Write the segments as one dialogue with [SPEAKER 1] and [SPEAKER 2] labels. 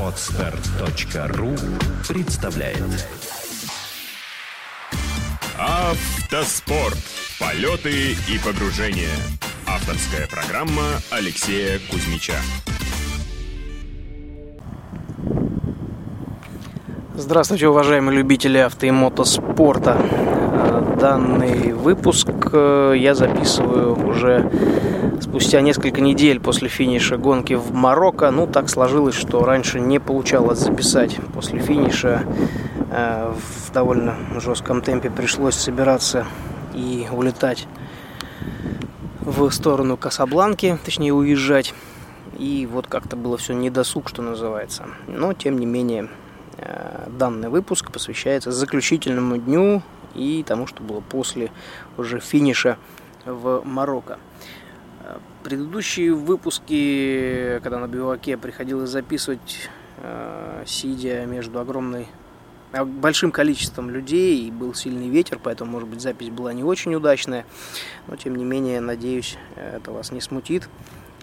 [SPEAKER 1] Отстар.ру представляет
[SPEAKER 2] Автоспорт. Полеты и погружения. Авторская программа Алексея Кузьмича.
[SPEAKER 3] Здравствуйте, уважаемые любители авто и мотоспорта. Э, Данный выпуск э, я записываю уже спустя несколько недель после финиша гонки в Марокко. Ну, так сложилось, что раньше не получалось записать. После финиша э, в довольно жестком темпе пришлось собираться и улетать в сторону Касабланки, точнее уезжать. И вот как-то было все недосуг, что называется. Но, тем не менее, э, данный выпуск посвящается заключительному дню и тому, что было после уже финиша в Марокко. Э, Предыдущие выпуски, когда на биваке приходилось записывать, э, сидя между огромной а, большим количеством людей и был сильный ветер, поэтому, может быть, запись была не очень удачная. Но, тем не менее, надеюсь, это вас не смутит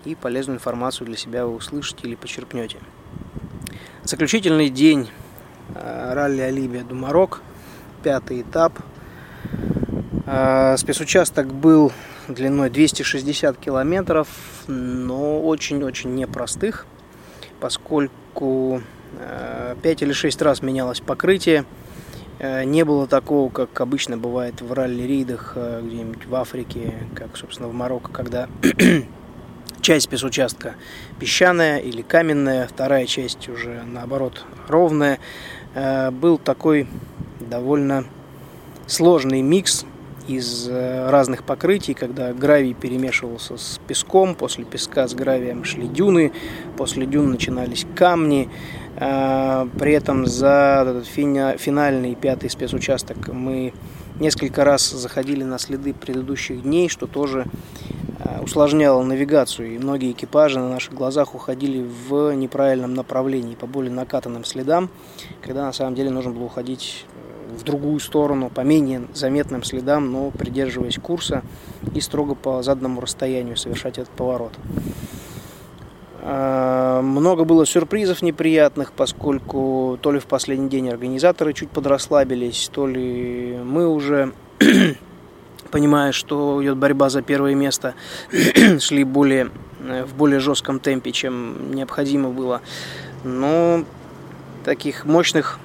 [SPEAKER 3] и полезную информацию для себя вы услышите или почерпнете. Заключительный день э, ралли Алибия Думарок, пятый этап. Э, Спецучасток был длиной 260 километров, но очень-очень непростых, поскольку 5 или 6 раз менялось покрытие. Э, Не было такого, как обычно бывает в ралли-ридах э, где-нибудь в Африке, как, собственно, в Марокко, когда часть спецучастка песчаная или каменная, вторая часть уже, наоборот, ровная. Э, Был такой довольно сложный микс из э, разных покрытий, когда гравий перемешивался с песком, после песка с гравием шли дюны, после дюн начинались камни. Э, При этом за этот финальный пятый спецучасток мы несколько раз заходили на следы предыдущих дней, что тоже э, усложняло навигацию, и многие экипажи на наших глазах уходили в неправильном направлении, по более накатанным следам, когда на самом деле нужно было уходить э, в другую сторону, по менее заметным следам, но придерживаясь курса и строго по заданному расстоянию совершать этот поворот. Э, Много было сюрпризов неприятных, поскольку то ли в последний день организаторы чуть подрасслабились, то ли мы уже, понимая, что идет борьба за первое место, шли более, э, в более жестком темпе, чем необходимо было. Но таких мощных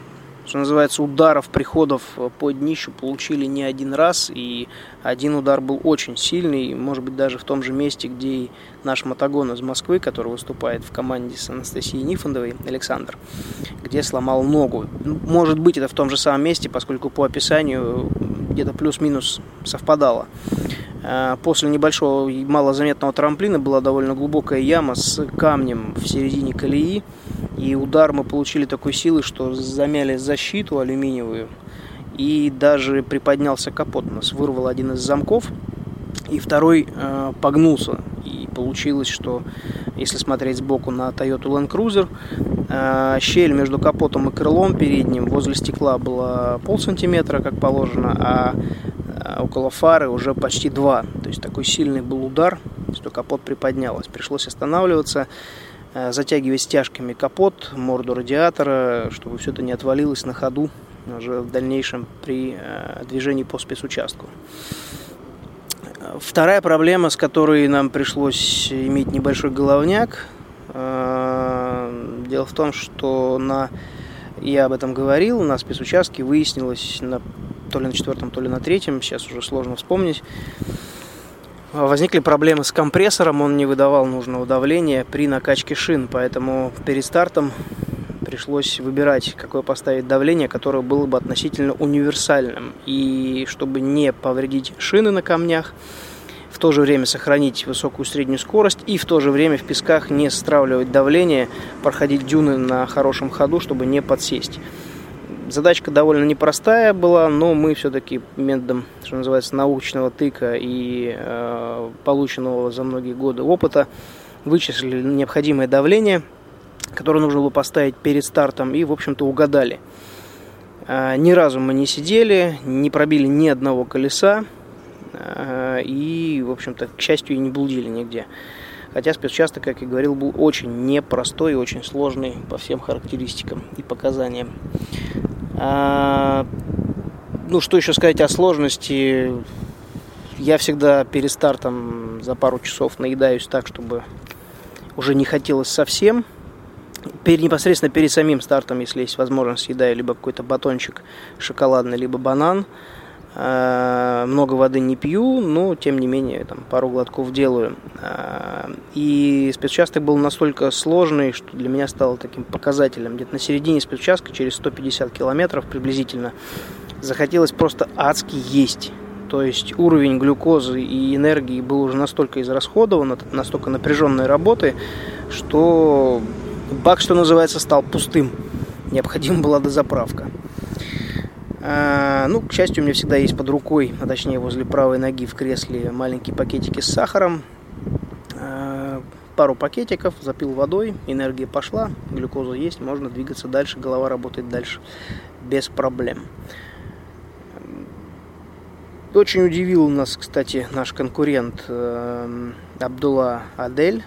[SPEAKER 3] что называется, ударов, приходов по днищу получили не один раз, и один удар был очень сильный, может быть, даже в том же месте, где и наш Мотогон из Москвы, который выступает в команде с Анастасией Нифондовой, Александр, где сломал ногу. Может быть, это в том же самом месте, поскольку по описанию где-то плюс-минус совпадало. Э, После небольшого и малозаметного трамплина была довольно глубокая яма с камнем в середине колеи, и удар мы получили такой силы, что замяли защиту алюминиевую, и даже приподнялся капот. У нас вырвал один из замков, и второй э, погнулся. И получилось, что если смотреть сбоку на Toyota Land Cruiser, э, щель между капотом и крылом передним возле стекла была пол сантиметра, как положено, а э, около фары уже почти два. То есть такой сильный был удар, что капот приподнялось. Пришлось останавливаться, э, затягивать стяжками капот, морду радиатора, чтобы все это не отвалилось на ходу уже в дальнейшем при э, движении по спецучастку. Вторая проблема, с которой нам пришлось иметь небольшой головняк, э, дело в том, что на я об этом говорил, на спецучастке выяснилось на, то ли на четвертом, то ли на третьем, сейчас уже сложно вспомнить, возникли проблемы с компрессором, он не выдавал нужного давления при накачке шин, поэтому перед стартом пришлось выбирать, какое поставить давление, которое было бы относительно универсальным. И чтобы не повредить шины на камнях, в то же время сохранить высокую среднюю скорость и в то же время в песках не стравливать давление, проходить дюны на хорошем ходу, чтобы не подсесть. Задачка довольно непростая была, но мы все-таки методом, что называется, научного тыка и э, полученного за многие годы опыта вычислили необходимое давление, которое нужно было поставить перед стартом, и, в общем-то, угадали. Э, ни разу мы не сидели, не пробили ни одного колеса, э, и, в общем-то, к счастью, и не блудили нигде. Хотя спецучасток, как я говорил, был очень непростой и очень сложный по всем характеристикам и показаниям. А, ну, что еще сказать о сложности? Я всегда перед стартом за пару часов наедаюсь так, чтобы уже не хотелось совсем. Перед, непосредственно перед самим стартом, если есть возможность, съедаю либо какой-то батончик шоколадный, либо банан. Э, много воды не пью, но тем не менее там, пару глотков делаю. Э, и спецучасток был настолько сложный, что для меня стало таким показателем. Где-то на середине спецучастка, через 150 километров приблизительно, захотелось просто адски есть. То есть уровень глюкозы и энергии был уже настолько израсходован от настолько напряженной работы, что бак, что называется, стал пустым. Необходима была дозаправка. А, ну, к счастью, у меня всегда есть под рукой, а точнее возле правой ноги в кресле маленькие пакетики с сахаром. А, пару пакетиков, запил водой, энергия пошла, глюкоза есть, можно двигаться дальше, голова работает дальше без проблем. Очень удивил нас, кстати, наш конкурент э, Абдулла Адель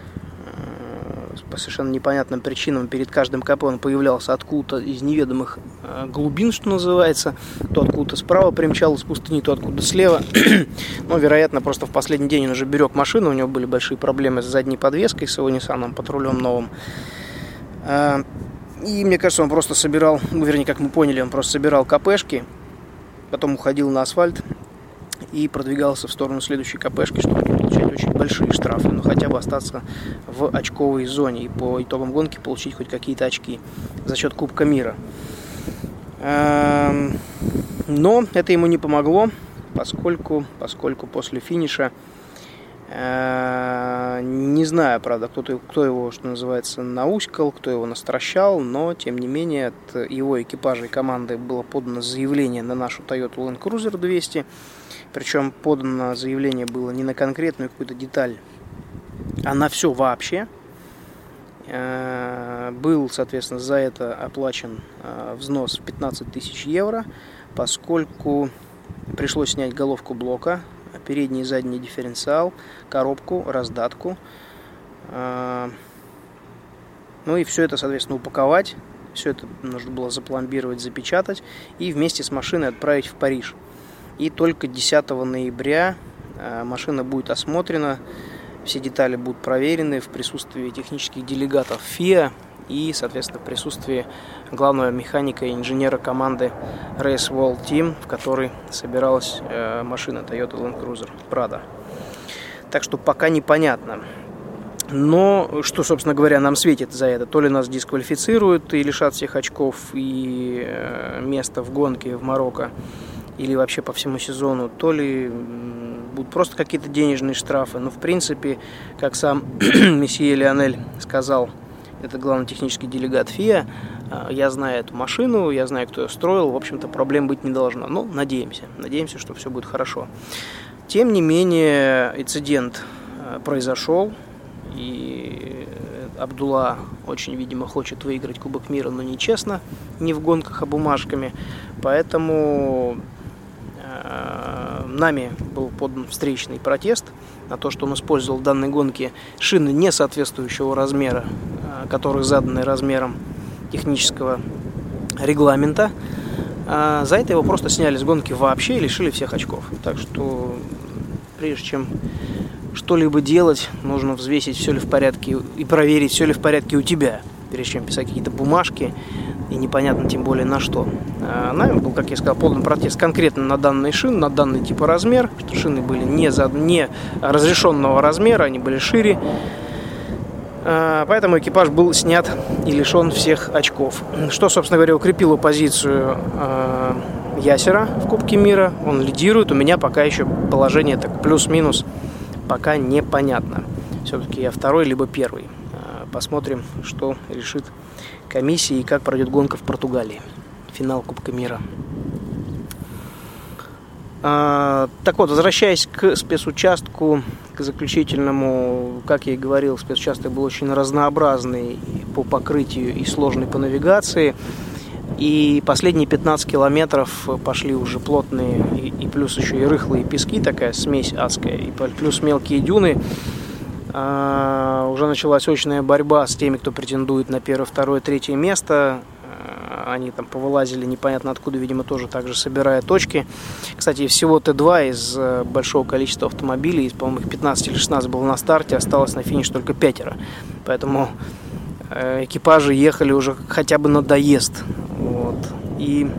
[SPEAKER 3] по совершенно непонятным причинам перед каждым КП он появлялся откуда-то из неведомых э, глубин, что называется. То откуда-то справа примчал из пустыни, то откуда слева. Но, вероятно, просто в последний день он уже берег машину, у него были большие проблемы с задней подвеской, с его Nissan патрулем новым. Э, и мне кажется, он просто собирал, ну, вернее, как мы поняли, он просто собирал КПшки, потом уходил на асфальт и продвигался в сторону следующей КПшки, чтобы получать очень большие штрафы, но хотя бы остаться в очковой зоне и по итогам гонки получить хоть какие-то очки за счет Кубка мира. Эм, но это ему не помогло, поскольку, поскольку после финиша э, не знаю, правда, кто, кто его, что называется, науськал, кто его настращал, но, тем не менее, от его экипажа и команды было подано заявление на нашу Toyota Land Cruiser 200, причем подано заявление было не на конкретную какую-то деталь, а на все вообще. Э, был, соответственно, за это оплачен э, взнос в 15 тысяч евро, поскольку пришлось снять головку блока, передний и задний дифференциал, коробку, раздатку. Э, ну и все это, соответственно, упаковать. Все это нужно было запломбировать, запечатать и вместе с машиной отправить в Париж. И только 10 ноября э, машина будет осмотрена, все детали будут проверены в присутствии технических делегатов ФИА и, соответственно, в присутствии главного механика и инженера команды Race World Team, в которой собиралась э, машина Toyota Land Cruiser Prado. Так что пока непонятно. Но что, собственно говоря, нам светит за это? То ли нас дисквалифицируют и лишат всех очков и э, места в гонке в Марокко, или вообще по всему сезону, то ли будут просто какие-то денежные штрафы. Но, в принципе, как сам месье Леонель сказал, это главный технический делегат ФИА, а, я знаю эту машину, я знаю, кто ее строил, в общем-то, проблем быть не должно. Но надеемся, надеемся, что все будет хорошо. Тем не менее, инцидент а, произошел, и Абдулла очень, видимо, хочет выиграть Кубок мира, но нечестно, не в гонках, а бумажками. Поэтому Э, нами был подан встречный протест на то, что он использовал в данной гонке шины не соответствующего размера, э, которые заданы размером технического регламента. А за это его просто сняли с гонки вообще и лишили всех очков. Так что прежде чем что-либо делать, нужно взвесить, все ли в порядке и проверить, все ли в порядке у тебя, прежде чем писать какие-то бумажки, и непонятно тем более на что. А, нами был, как я сказал, подан протест конкретно на данный шин, на данный типа размер, что шины были не, за, не разрешенного размера, они были шире. А, поэтому экипаж был снят и лишен всех очков. Что, собственно говоря, укрепило позицию а, Ясера в Кубке мира. Он лидирует. У меня пока еще положение так плюс-минус пока непонятно. Все-таки я второй либо первый. Посмотрим, что решит комиссии и как пройдет гонка в Португалии. Финал Кубка мира. А, так вот, возвращаясь к спецучастку, к заключительному, как я и говорил, спецучасток был очень разнообразный по покрытию и сложный по навигации. И последние 15 километров пошли уже плотные и, и плюс еще и рыхлые пески, такая смесь адская, и плюс мелкие дюны. А, уже началась очная борьба с теми, кто претендует на первое, второе, третье место. А, они там повылазили непонятно откуда, видимо, тоже так же собирая точки. Кстати, всего Т2 из э, большого количества автомобилей, из, по-моему, их 15 или 16 было на старте, осталось на финиш только пятеро. Поэтому э, экипажи ехали уже хотя бы на доезд. Вот. И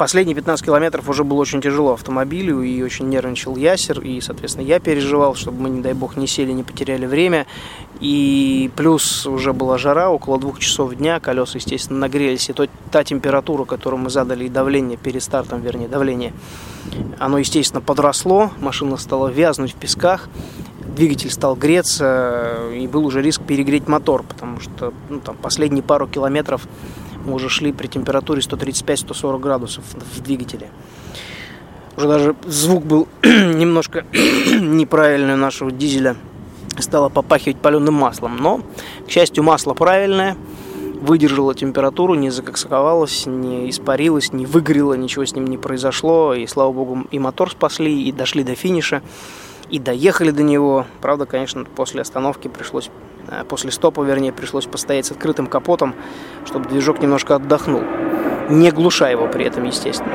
[SPEAKER 3] последние 15 километров уже было очень тяжело автомобилю, и очень нервничал Ясер, и, соответственно, я переживал, чтобы мы, не дай бог, не сели, не потеряли время. И плюс уже была жара, около двух часов дня, колеса, естественно, нагрелись, и то, та температура, которую мы задали, и давление перед стартом, вернее, давление, оно, естественно, подросло, машина стала вязнуть в песках, двигатель стал греться, и был уже риск перегреть мотор, потому что ну, там, последние пару километров мы уже шли при температуре 135-140 градусов в двигателе. Уже даже звук был немножко неправильный нашего дизеля. Стало попахивать паленым маслом. Но, к счастью, масло правильное. Выдержало температуру, не закоксовалось, не испарилось, не выгорело, ничего с ним не произошло. И, слава богу, и мотор спасли, и дошли до финиша, и доехали до него. Правда, конечно, после остановки пришлось Э, после стопа, вернее, пришлось постоять с открытым капотом, чтобы движок немножко отдохнул. Не глушая его при этом, естественно.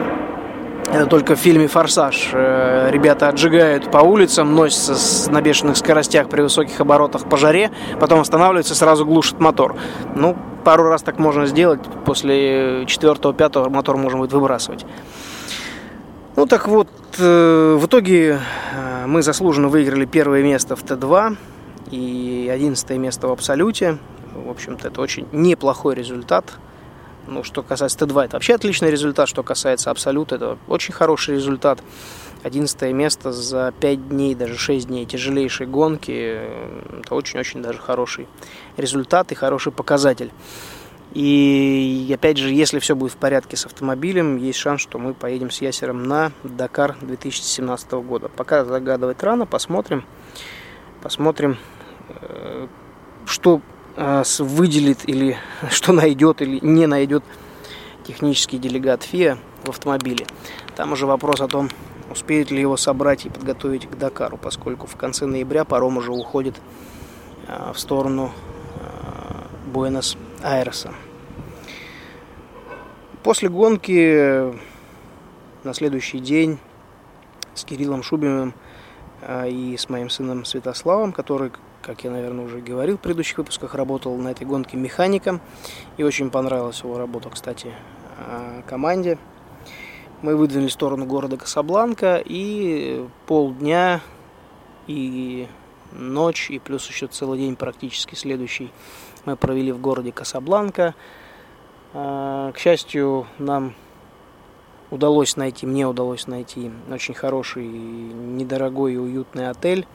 [SPEAKER 3] Это только в фильме «Форсаж». Э, ребята отжигают по улицам, носятся на бешеных скоростях при высоких оборотах по жаре, потом останавливаются сразу глушат мотор. Ну, пару раз так можно сделать, после четвертого, пятого мотор можно будет выбрасывать. Ну так вот, э, в итоге мы заслуженно выиграли первое место в Т2 и 11 место в абсолюте. В общем-то, это очень неплохой результат. Ну, что касается Т2, это вообще отличный результат. Что касается абсолюта, это очень хороший результат. 11 место за 5 дней, даже 6 дней тяжелейшей гонки. Это очень-очень даже хороший результат и хороший показатель. И опять же, если все будет в порядке с автомобилем, есть шанс, что мы поедем с Ясером на Дакар 2017 года. Пока загадывать рано, посмотрим. Посмотрим, Э, что э, выделит или что найдет или не найдет технический делегат ФИА в автомобиле. Там уже вопрос о том, успеют ли его собрать и подготовить к Дакару, поскольку в конце ноября паром уже уходит э, в сторону Буэнос-Айреса. После гонки на следующий день с Кириллом Шубиным и с моим сыном Святославом, который как я, наверное, уже говорил в предыдущих выпусках, работал на этой гонке механиком. И очень понравилась его работа, кстати, а, команде. Мы выдвинули в сторону города Касабланка и полдня и ночь, и плюс еще целый день практически следующий мы провели в городе Касабланка. А, к счастью, нам удалось найти, мне удалось найти очень хороший, недорогой и уютный отель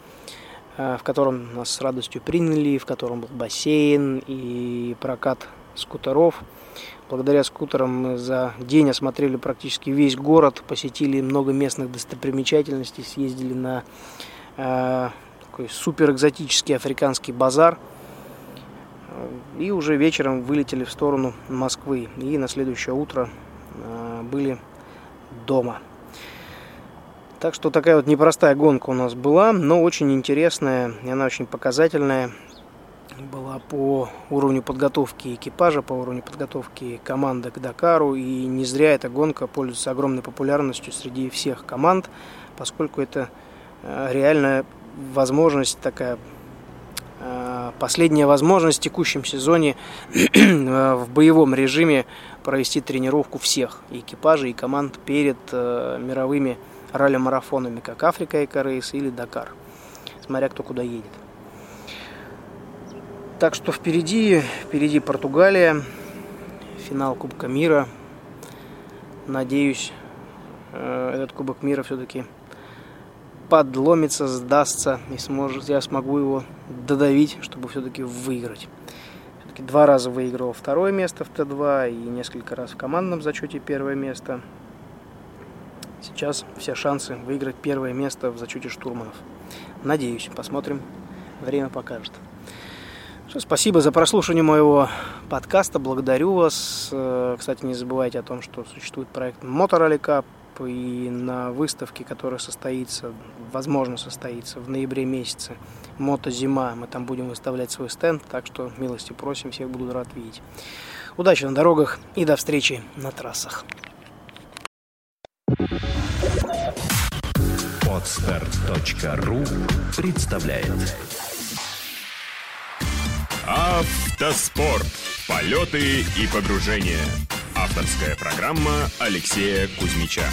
[SPEAKER 3] Э, в котором нас с радостью приняли, в котором был бассейн и прокат скутеров. Благодаря скутерам мы за день осмотрели практически весь город, посетили много местных достопримечательностей, съездили на э, такой супер экзотический африканский базар. И уже вечером вылетели в сторону Москвы. И на следующее утро э, были дома. Так что такая вот непростая гонка у нас была, но очень интересная, и она очень показательная была по уровню подготовки экипажа, по уровню подготовки команды к Дакару. И не зря эта гонка пользуется огромной популярностью среди всех команд, поскольку это э, реальная возможность такая э, последняя возможность в текущем сезоне э, в боевом режиме провести тренировку всех и экипажей, и команд перед мировыми ралли-марафонами, как Африка Эко-рейс или Дакар, смотря кто куда едет. Так что впереди, впереди Португалия, финал Кубка мира. Надеюсь, этот Кубок мира все-таки подломится, сдастся и сможет, я смогу его додавить, чтобы все-таки выиграть. Все-таки два раза выигрывал второе место в Т2 и несколько раз в командном зачете первое место. Сейчас все шансы выиграть первое место в зачете штурманов. Надеюсь, посмотрим, время покажет. Что, спасибо за прослушивание моего подкаста, благодарю вас. Э, кстати, не забывайте о том, что существует проект Motorrally И на выставке, которая состоится, возможно, состоится в ноябре месяце, мотозима. Мы там будем выставлять свой стенд, так что милости просим, всех буду рад видеть. Удачи на дорогах и до встречи на трассах.
[SPEAKER 1] Отстар.ру представляет
[SPEAKER 2] Автоспорт. Полеты и погружения. Авторская программа Алексея Кузьмича.